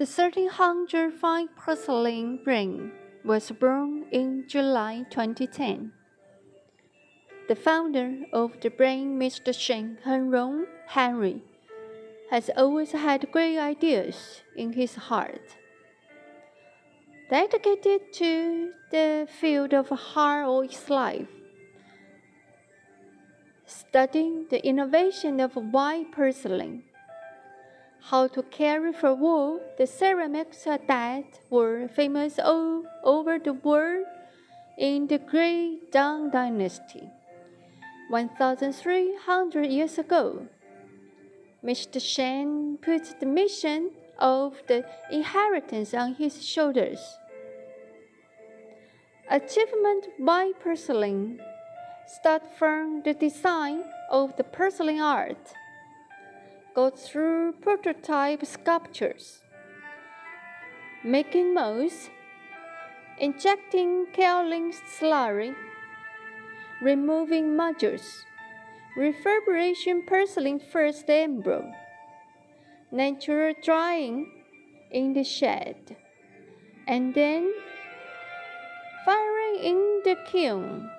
The 1305 porcelain ring was born in July 2010. The founder of the brain, Mr. Shen Henrong Henry, has always had great ideas in his heart. Dedicated to the field of heart all his life, studying the innovation of white porcelain how to carry forward the ceramics that were famous all over the world in the Great Tang Dynasty. 1,300 years ago, Mr. Shen put the mission of the inheritance on his shoulders. Achievement by porcelain start from the design of the porcelain art go through prototype sculptures, making molds, injecting kaolin slurry, removing modules, refurbishing porcelain first embryo, natural drying in the shed, and then firing in the kiln.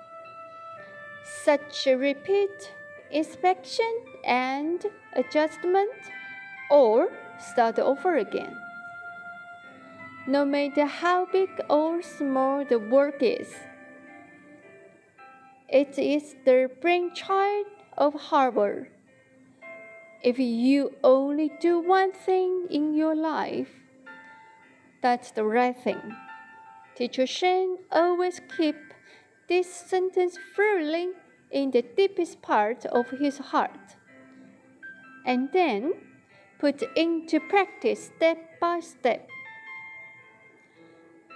Such a repeat inspection and adjustment or start over again. No matter how big or small the work is, it is the brainchild of Harvard. If you only do one thing in your life, that's the right thing. Teacher Shen always keep this sentence firmly in the deepest part of his heart, and then put into practice step by step.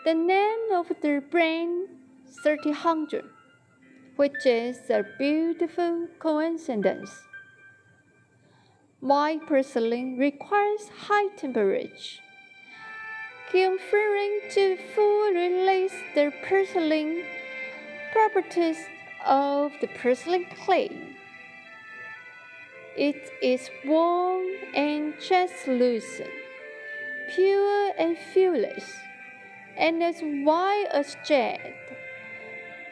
The name of the brain 3000, which is a beautiful coincidence. My porcelain requires high temperature. Kiln firing to fully release the porcelain properties of the porcelain clay. It is warm and translucent, pure and fearless, and as white as jet,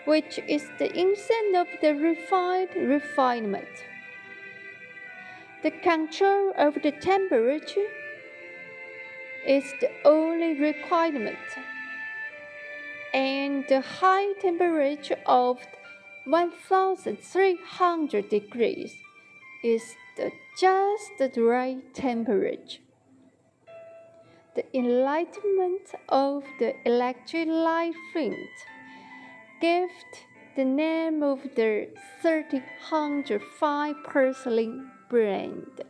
which is the essence of the refined refinement. The control of the temperature is the only requirement, and the high temperature of 1300 degrees is the just the right temperature. The enlightenment of the electric light field gave the name of the 1305 porcelain brand.